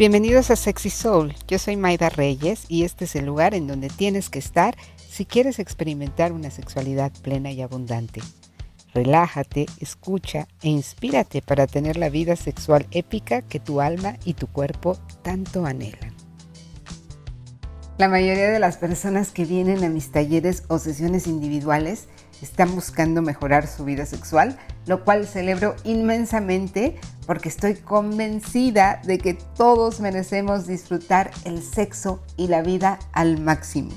Bienvenidos a Sexy Soul. Yo soy Maida Reyes y este es el lugar en donde tienes que estar si quieres experimentar una sexualidad plena y abundante. Relájate, escucha e inspírate para tener la vida sexual épica que tu alma y tu cuerpo tanto anhelan. La mayoría de las personas que vienen a mis talleres o sesiones individuales están buscando mejorar su vida sexual, lo cual celebro inmensamente porque estoy convencida de que todos merecemos disfrutar el sexo y la vida al máximo.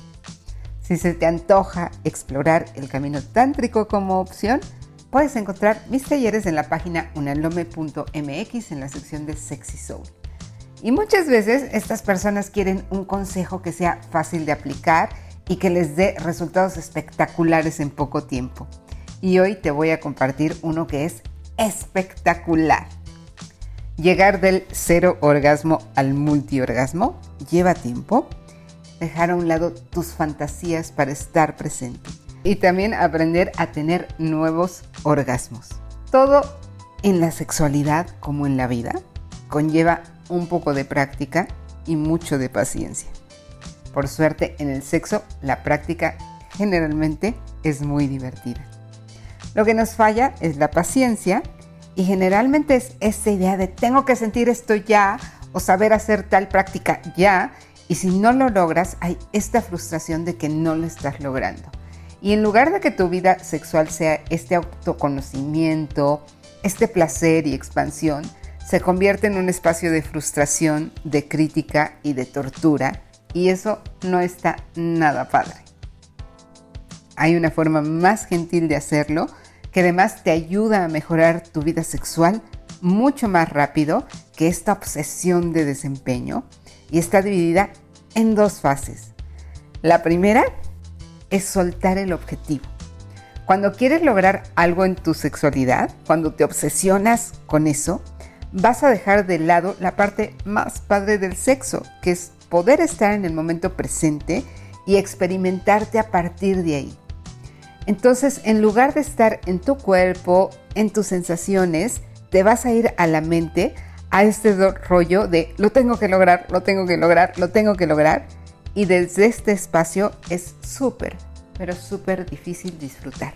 Si se te antoja explorar el camino tántrico como opción, puedes encontrar mis talleres en la página unalome.mx en la sección de Sexy Soul. Y muchas veces estas personas quieren un consejo que sea fácil de aplicar y que les dé resultados espectaculares en poco tiempo. Y hoy te voy a compartir uno que es espectacular. Llegar del cero orgasmo al multiorgasmo lleva tiempo. Dejar a un lado tus fantasías para estar presente. Y también aprender a tener nuevos orgasmos. Todo en la sexualidad como en la vida conlleva un poco de práctica y mucho de paciencia. Por suerte, en el sexo la práctica generalmente es muy divertida. Lo que nos falla es la paciencia y generalmente es esa idea de tengo que sentir esto ya o saber hacer tal práctica ya y si no lo logras hay esta frustración de que no lo estás logrando. Y en lugar de que tu vida sexual sea este autoconocimiento, este placer y expansión, se convierte en un espacio de frustración, de crítica y de tortura y eso no está nada padre. Hay una forma más gentil de hacerlo que además te ayuda a mejorar tu vida sexual mucho más rápido que esta obsesión de desempeño y está dividida en dos fases. La primera es soltar el objetivo. Cuando quieres lograr algo en tu sexualidad, cuando te obsesionas con eso, vas a dejar de lado la parte más padre del sexo, que es poder estar en el momento presente y experimentarte a partir de ahí. Entonces, en lugar de estar en tu cuerpo, en tus sensaciones, te vas a ir a la mente, a este rollo de lo tengo que lograr, lo tengo que lograr, lo tengo que lograr. Y desde este espacio es súper, pero súper difícil disfrutar.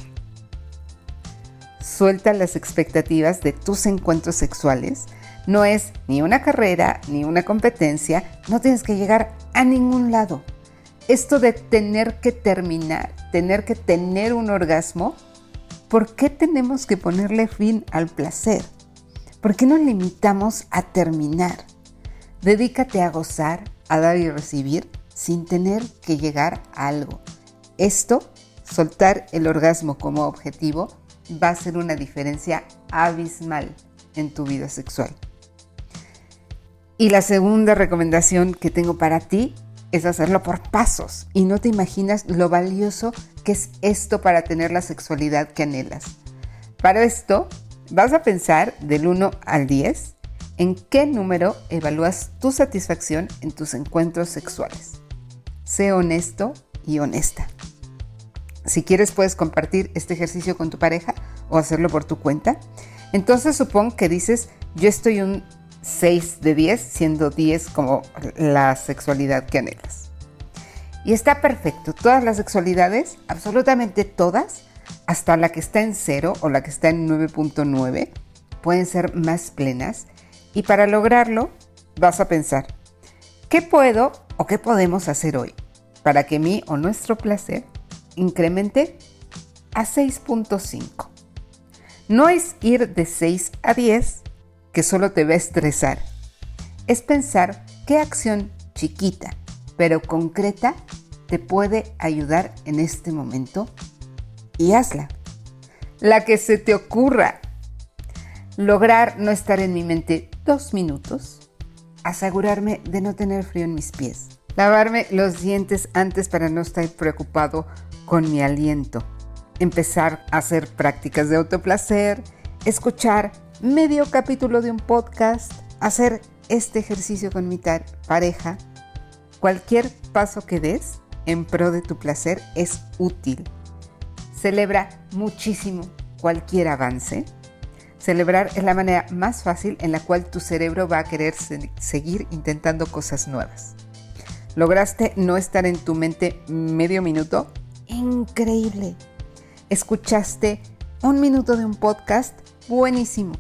Suelta las expectativas de tus encuentros sexuales no es ni una carrera ni una competencia, no tienes que llegar a ningún lado. Esto de tener que terminar, tener que tener un orgasmo, ¿por qué tenemos que ponerle fin al placer? ¿Por qué nos limitamos a terminar? Dedícate a gozar, a dar y recibir sin tener que llegar a algo. Esto, soltar el orgasmo como objetivo, va a ser una diferencia abismal en tu vida sexual. Y la segunda recomendación que tengo para ti es hacerlo por pasos y no te imaginas lo valioso que es esto para tener la sexualidad que anhelas. Para esto, vas a pensar del 1 al 10 en qué número evalúas tu satisfacción en tus encuentros sexuales. Sé honesto y honesta. Si quieres puedes compartir este ejercicio con tu pareja o hacerlo por tu cuenta. Entonces supón que dices, yo estoy un 6 de 10, siendo 10 como la sexualidad que anhelas. Y está perfecto. Todas las sexualidades, absolutamente todas, hasta la que está en 0 o la que está en 9.9, pueden ser más plenas. Y para lograrlo, vas a pensar, ¿qué puedo o qué podemos hacer hoy para que mi o nuestro placer incremente a 6.5? No es ir de 6 a 10, que solo te va a estresar. Es pensar qué acción chiquita, pero concreta, te puede ayudar en este momento y hazla. La que se te ocurra. Lograr no estar en mi mente dos minutos. Asegurarme de no tener frío en mis pies. Lavarme los dientes antes para no estar preocupado con mi aliento. Empezar a hacer prácticas de autoplacer. Escuchar medio capítulo de un podcast, hacer este ejercicio con mi pareja, cualquier paso que des en pro de tu placer es útil. Celebra muchísimo cualquier avance. Celebrar es la manera más fácil en la cual tu cerebro va a querer seguir intentando cosas nuevas. ¿Lograste no estar en tu mente medio minuto? Increíble. ¿Escuchaste un minuto de un podcast? Buenísimo.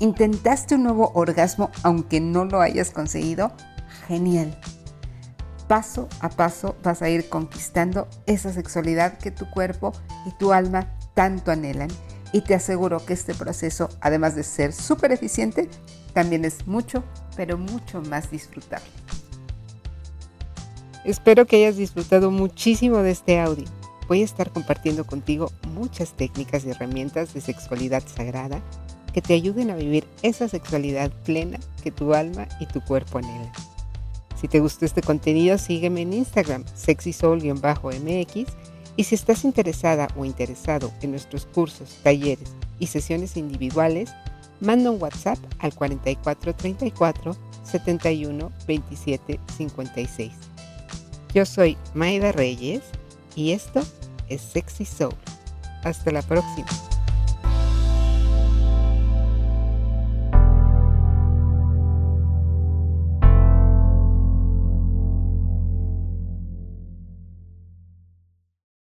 ¿Intentaste un nuevo orgasmo aunque no lo hayas conseguido? Genial. Paso a paso vas a ir conquistando esa sexualidad que tu cuerpo y tu alma tanto anhelan y te aseguro que este proceso, además de ser súper eficiente, también es mucho, pero mucho más disfrutable. Espero que hayas disfrutado muchísimo de este audio. Voy a estar compartiendo contigo muchas técnicas y herramientas de sexualidad sagrada que te ayuden a vivir esa sexualidad plena que tu alma y tu cuerpo anhelan. Si te gustó este contenido, sígueme en Instagram, sexysoul-mx y si estás interesada o interesado en nuestros cursos, talleres y sesiones individuales, manda un WhatsApp al 4434 71 27 56. Yo soy Maida Reyes y esto es Sexy Soul. Hasta la próxima.